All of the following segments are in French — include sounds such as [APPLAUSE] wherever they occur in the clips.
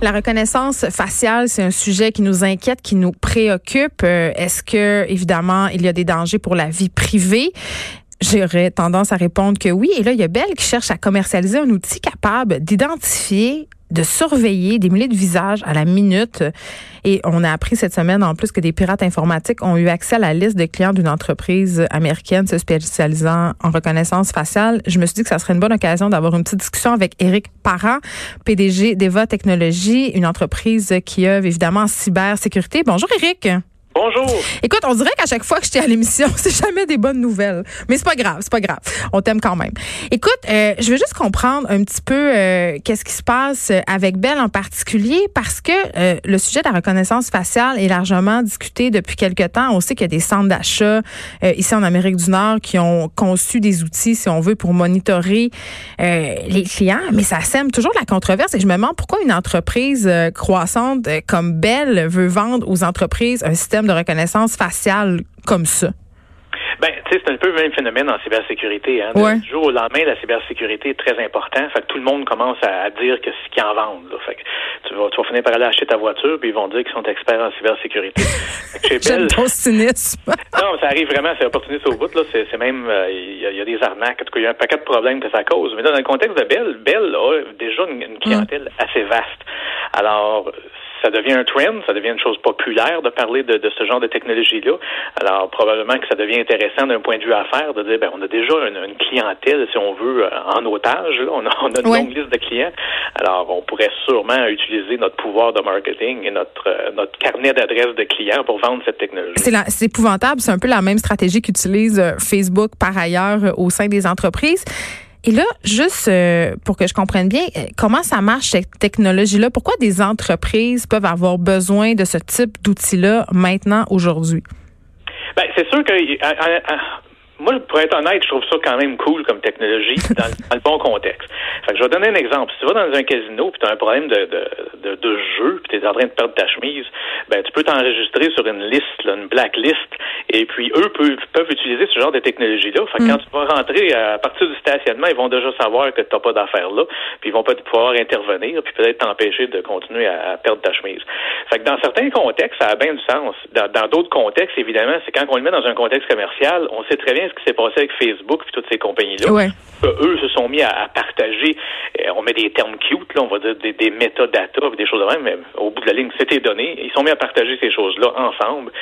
La reconnaissance faciale, c'est un sujet qui nous inquiète, qui nous préoccupe. Euh, est-ce que, évidemment, il y a des dangers pour la vie privée? J'aurais tendance à répondre que oui. Et là, il y a Belle qui cherche à commercialiser un outil capable d'identifier de surveiller des milliers de visages à la minute. Et on a appris cette semaine en plus que des pirates informatiques ont eu accès à la liste de clients d'une entreprise américaine se spécialisant en reconnaissance faciale. Je me suis dit que ça serait une bonne occasion d'avoir une petite discussion avec Éric Parent, PDG d'Eva Technologies, une entreprise qui œuvre évidemment en cybersécurité. Bonjour Éric. Bonjour. Écoute, on dirait qu'à chaque fois que j'étais à l'émission, [LAUGHS] c'est jamais des bonnes nouvelles. Mais c'est pas grave, c'est pas grave. On t'aime quand même. Écoute, euh, je veux juste comprendre un petit peu euh, qu'est-ce qui se passe avec Belle en particulier parce que euh, le sujet de la reconnaissance faciale est largement discuté depuis quelque temps. On sait qu'il y a des centres d'achat ici en Amérique du Nord qui ont conçu des outils, si on veut, pour monitorer les clients, mais ça sème toujours la controverse et je me demande pourquoi une entreprise croissante comme Belle veut vendre aux entreprises un système de reconnaissance faciale comme ça? Ben, tu sais, c'est un peu le même phénomène en cybersécurité. Hein. Du jour au lendemain, la cybersécurité est très important. Fait que tout le monde commence à, dire que ce qu'ils en vendent. Fait que tu vas, tu vas finir par aller acheter ta voiture, puis ils vont dire qu'ils sont experts en cybersécurité. [LAUGHS] J'aime ton cynisme. [LAUGHS] non, ça arrive vraiment, c'est opportuniste au bout. Là, c'est, même, euh, il y, a des arnaques. En tout cas, il y a un paquet de problèmes que ça cause. Mais là, dans le contexte de Bell, Bell a déjà une, clientèle assez vaste. Alors, ça devient un trend, ça devient une chose populaire de parler de, ce genre de technologie-là. Alors, probablement que ça devient intéressant d'un point de vue affaires de dire, ben, on a déjà une, clientèle, si on veut, euh, en otage. On, a, une longue liste de clients. Alors, on pourrait sûrement utiliser notre pouvoir de marketing et notre, euh, notre carnet d'adresses de clients pour vendre cette technologie. C'est épouvantable. C'est un peu la même stratégie qu'utilise euh, Facebook par ailleurs au sein des entreprises. Et là, juste euh, pour que je comprenne bien, euh, comment ça marche cette technologie-là? Pourquoi des entreprises peuvent avoir besoin de ce type d'outils-là maintenant, aujourd'hui? Ben, c'est sûr que moi, pour être honnête, je trouve ça quand même cool comme technologie [LAUGHS] dans, le bon contexte. Fait que je vais donner un exemple. Si tu vas dans un casino puis tu as un problème de, de, de, de jeu puis tu es en train de perdre ta chemise, ben tu peux t'enregistrer sur une liste, là, une blacklist, et puis eux peuvent, peuvent utiliser ce genre de technologie-là. Fait que quand mm. tu vas rentrer à partir du stationnement, ils vont déjà savoir que tu n'as pas d'affaires là, puis ils vont pas pouvoir intervenir, puis peut-être t'empêcher de continuer à, perdre ta chemise. Fait que dans certains contextes, ça a bien du sens. Dans d'autres contextes, évidemment, c'est quand on le met dans un contexte commercial, on sait très bien ce qui s'est passé avec Facebook et toutes ces compagnies-là. Ouais. Eux se sont mis à, partager, des termes cute, là, on va dire des, des des choses de même, mais au bout de la ligne, c'était donné. Ils sont mis à partager ces choses-là ensemble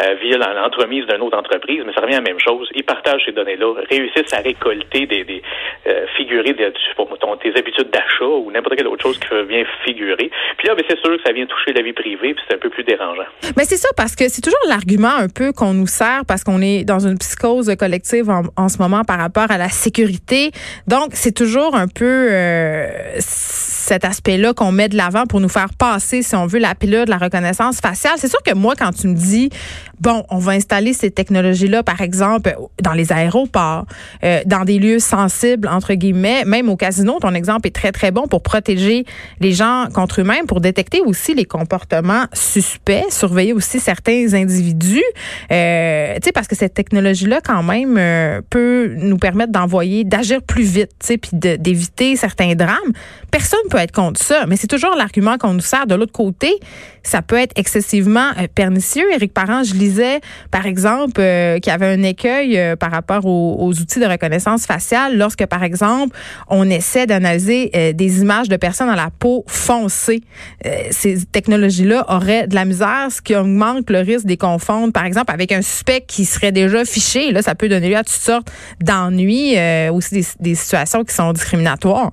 euh, via l'entremise d'une autre entreprise, mais ça revient à la même chose. Ils partagent ces données-là, réussissent à récolter des, des euh, des, ton, tes habitudes d'achat ou n'importe quelle autre chose qui vient figurer. Puis là, ben, c'est sûr que ça vient toucher la vie privée, puis c'est un peu plus dérangeant. Mais c'est ça, parce que c'est toujours l'argument un peu qu'on nous sert parce qu'on est dans une psychose collective en, en ce moment par rapport à la sécurité donc, c'est toujours un peu euh, cet aspect-là qu'on met de l'avant pour nous faire passer, si on veut, la pilule de la reconnaissance faciale. C'est sûr que moi, quand tu me dis, bon, on va installer ces technologies-là, par exemple, dans les aéroports, euh, dans des lieux sensibles, entre guillemets, même au casino, ton exemple est très, très bon pour protéger les gens contre eux-mêmes, pour détecter aussi les comportements suspects, surveiller aussi certains individus. Euh, tu sais, parce que cette technologie-là, quand même, euh, peut nous permettre d'envoyer, d'agir plus vite, tu sais, puis d'éviter certains drames. Personne peut être contre ça, mais c'est toujours l'argument qu'on nous sert. De l'autre côté, ça peut être excessivement euh, pernicieux. Éric Parent, je lisais, par exemple, euh, qu'il y avait un écueil euh, par rapport aux, outils de reconnaissance faciale lorsque, par exemple, on essaie d'analyser des images de personnes à la peau foncée. ces technologies-là auraient de la misère, ce qui augmente le risque des confondre, par exemple, avec un suspect qui serait déjà fiché. Là, ça peut donner lieu à toutes sortes d'ennuis, aussi des, situations qui sont discriminatoires.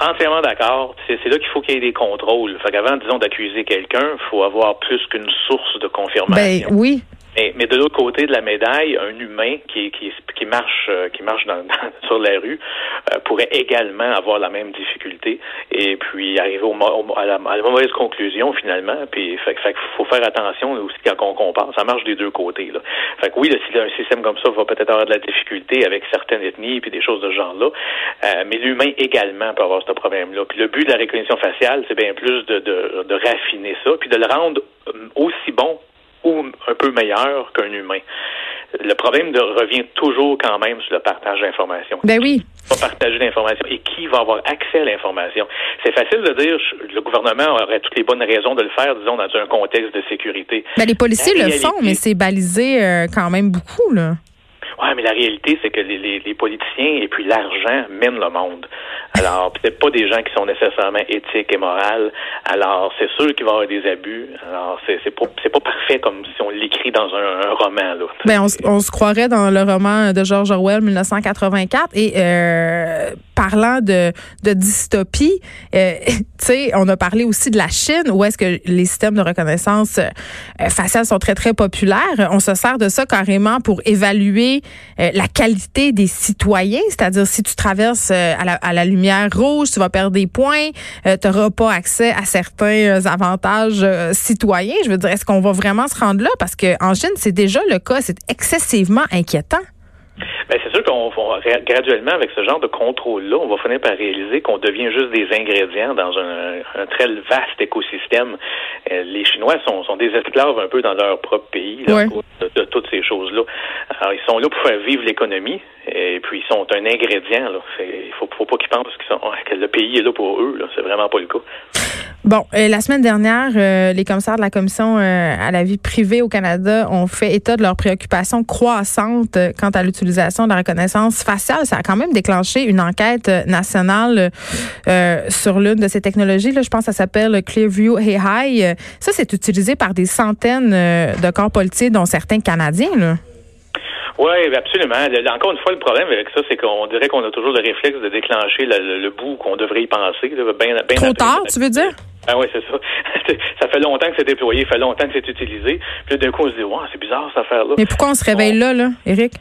Entièrement d'accord. C'est là qu'il faut qu'il y ait des contrôles. Fait qu'avant, disons, d'accuser quelqu'un, il faut avoir plus qu'une source de confirmation. Ben oui. Mais, mais de l'autre côté de la médaille, un humain qui, qui, qui marche, euh, qui marche dans, [LAUGHS] sur la rue euh, pourrait également avoir la même difficulté et puis arriver au, à, la, mauvaise conclusion finalement. Puis fait, fait faut faire attention aussi quand on compare. Ça marche des deux côtés. Là. Fait que oui, le, un système comme ça va peut-être avoir de la difficulté avec certaines ethnies puis des choses de ce genre-là. Euh, mais l'humain également peut avoir ce problème-là. Puis le but de la reconnaissance faciale, c'est bien plus de, de, de raffiner ça, puis de le rendre aussi bon ou un peu meilleur qu'un humain. le problème de, revient toujours quand même sur le partage d'informations. Ben oui. Qui va partager l'information et qui va avoir accès à l'information? C'est facile de dire le gouvernement aurait toutes les bonnes raisons de le faire, disons, dans un contexte de sécurité. Ben, les policiers le font, mais c'est balisé euh, quand même beaucoup, là. Oui, mais la réalité, c'est que les, les, les, politiciens et puis l'argent mènent le monde. Alors, peut-être pas des gens qui sont nécessairement éthiques et morales. Alors, c'est sûr qu'il va y avoir des abus. Alors, c'est, c'est pas c'est pas parfait comme si on l'écrit dans un, roman. Là. Ben, on, on, se croirait dans le roman de George Orwell, 1984. Et euh, parlant de, dystopie, euh, [LAUGHS] tu sais, on a parlé aussi de la Chine, où est-ce que les systèmes de reconnaissance euh, faciale sont très, très populaires. On se sert de ça carrément pour évaluer euh, la qualité des citoyens, c'est-à-dire si tu traverses à la, lumière rouge, tu vas perdre des points, tu n'auras pas accès à certains avantages citoyens. Je veux dire, est-ce qu'on va vraiment se rendre là? Parce qu'en Chine, c'est déjà le cas, c'est excessivement inquiétant. Ben, c'est sûr qu'on va graduellement, avec ce genre de contrôle-là, on va finir par réaliser qu'on devient juste des ingrédients dans un, très vaste écosystème. Euh, les Chinois sont, sont, des esclaves un peu dans leur propre pays de, toutes ces choses-là. Alors, ils sont là pour faire vivre l'économie et puis ils sont un ingrédient. Il faut, faut pas qu'ils pensent que le pays est là pour eux. C'est vraiment pas le cas. Bon, euh, la semaine dernière, euh, les commissaires de la Commission euh, à la vie privée au Canada ont fait état de leurs préoccupations croissantes quant à l'utilisation de la reconnaissance faciale. Ça a quand même déclenché une enquête nationale sur l'une de ces technologies. Là, je pense que ça s'appelle Clearview AI. Ça, c'est utilisé par des centaines de corps policiers, dont certains Canadiens. Là. Oui, absolument. Encore une fois, le problème avec ça, c'est qu'on dirait qu'on a toujours le réflexe de déclencher le, bout qu'on devrait y penser. bien, Trop tard, tu veux dire? Ah oui, c'est ça. [LAUGHS] ça fait longtemps que c'est déployé, ça fait longtemps que c'est utilisé. Puis d'un coup, on se dit, wow, c'est bizarre cette affaire-là. Mais pourquoi on se réveille là, là, Eric?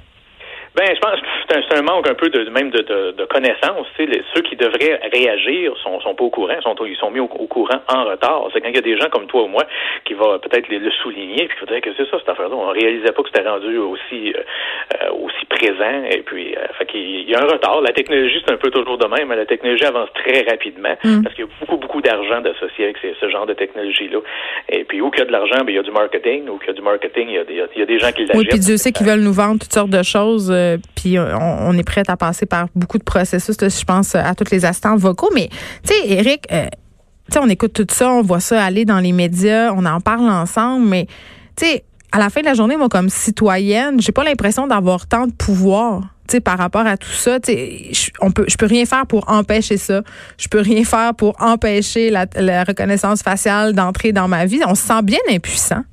Ben, je pense que c'est un, manque un peu de même de, de, de connaissances. Les, ceux qui devraient réagir sont, sont pas au courant, sont, ils sont mis au, courant en retard. C'est quand il y a des gens comme toi ou moi qui vont peut-être le souligner, puis qui vont dire que c'est ça cette affaire-là. On réalisait pas que c'était rendu aussi euh, euh, aussi présent. Et puis, euh, fait qu'il y a un retard. La technologie, c'est un peu toujours de même. La technologie avance très rapidement mm. parce qu'il y a beaucoup beaucoup d'argent d'associer avec ce genre de technologie-là. Et puis, où qu'il y a de l'argent, ben, il y a du marketing. Où qu'il y a du marketing, il y a, des, il y a des gens qui l'achètent. Oui, puis Dieu sait qu'ils veulent nous vendre toutes sortes de choses euh, puis on, est prêt à passer par beaucoup de processus, je pense, à tous les assistants vocaux. Mais, tu sais, Eric, euh, sais, on écoute tout ça, on voit ça aller dans les médias, on en parle ensemble, mais, tu sais, à la fin de la journée, moi, comme citoyenne, j'ai pas l'impression d'avoir tant de pouvoir. sais, par rapport à tout ça, je, on peut, je peux rien faire pour empêcher ça. Je peux rien faire pour empêcher la, la reconnaissance faciale d'entrer dans ma vie. On se sent bien impuissant.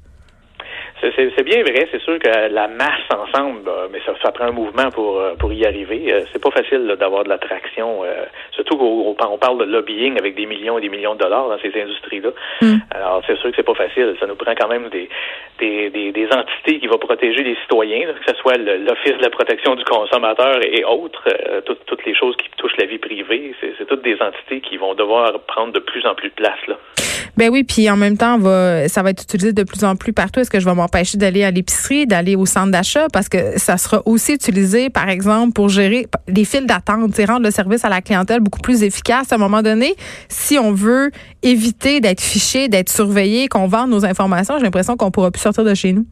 C'est bien vrai, c'est sûr que la masse ensemble, mais ça, ça, prend un mouvement pour euh, pour y arriver. Euh, c'est pas facile d'avoir de l'attraction, euh, surtout qu'on on parle de lobbying avec des millions et des millions de dollars dans ces industries-là. Mm. Alors c'est sûr que c'est pas facile. Ça nous prend quand même des des, des, entités qui vont protéger les citoyens, que ce soit l'Office de la protection du consommateur et autres, toutes, toutes les choses qui touchent la vie privée. C'est toutes des entités qui vont devoir prendre de plus en plus de place là. Ben oui, puis en même temps, va, ça va être utilisé de plus en plus partout. Est-ce que je vais d'aller à l'épicerie, d'aller au centre d'achat? Parce que ça sera aussi utilisé, par exemple, pour gérer les files d'attente, rendre le service à la clientèle beaucoup plus efficace à un moment donné. Si on veut éviter d'être fiché, d'être surveillé, qu'on vende nos informations, j'ai l'impression qu'on pourra plus sortir de chez nous.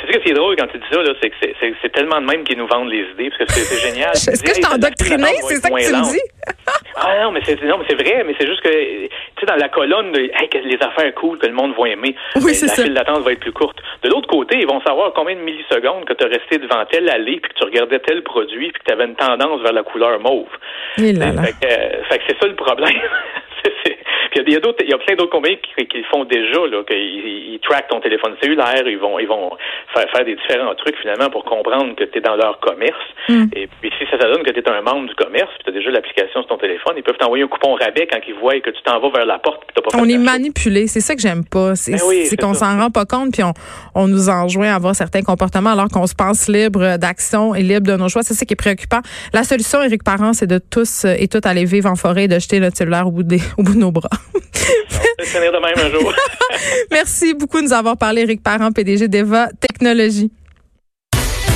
C'est ce qui est drôle quand tu dis ça, c'est que c'est tellement de même qu'ils nous vendent les idées, parce que c'est génial. [LAUGHS] Est-ce que je t'en endoctriné? C'est ça que tu me dis? [LAUGHS] ah non, mais c'est non, mais c'est vrai, mais c'est juste que tu sais, dans la colonne de hey, que les affaires cool, que le monde va aimer, oui, la file d'attente va être plus courte. De l'autre côté, ils vont savoir combien de millisecondes que tu as resté devant telle allée, puis que tu regardais tel produit, puis que tu avais une tendance vers la couleur mauve. Fait, que, fait que c'est ça le problème. [LAUGHS] il y a, d'autres, il y a plein d'autres compagnies qui, qui, le font déjà, là, qu'ils ils traquent ton téléphone cellulaire, ils vont, ils vont faire, faire des différents trucs finalement pour comprendre que tu es dans leur commerce. Hmm. Et puis si ça, ça donne que tu es un membre du commerce, puis tu as déjà l'application sur ton téléphone, ils peuvent t'envoyer un coupon rabais quand ils voient que tu t'en vas vers la porte. Puis pas on est manipulé, c'est ça que j'aime pas. C'est, ben qu'on s'en rend pas compte, puis on, on nous enjoint à avoir certains comportements alors qu'on se pense libre d'action et libre de nos choix. C'est ça qui est préoccupant. La solution, Éric Parent, c'est de tous et toutes aller vivre en forêt et de jeter notre cellulaire au bout, des, au bout de nos bras. [LAUGHS] [LAUGHS] Merci beaucoup de nous avoir parlé, Eric Parent, PDG d'Eva Technologies.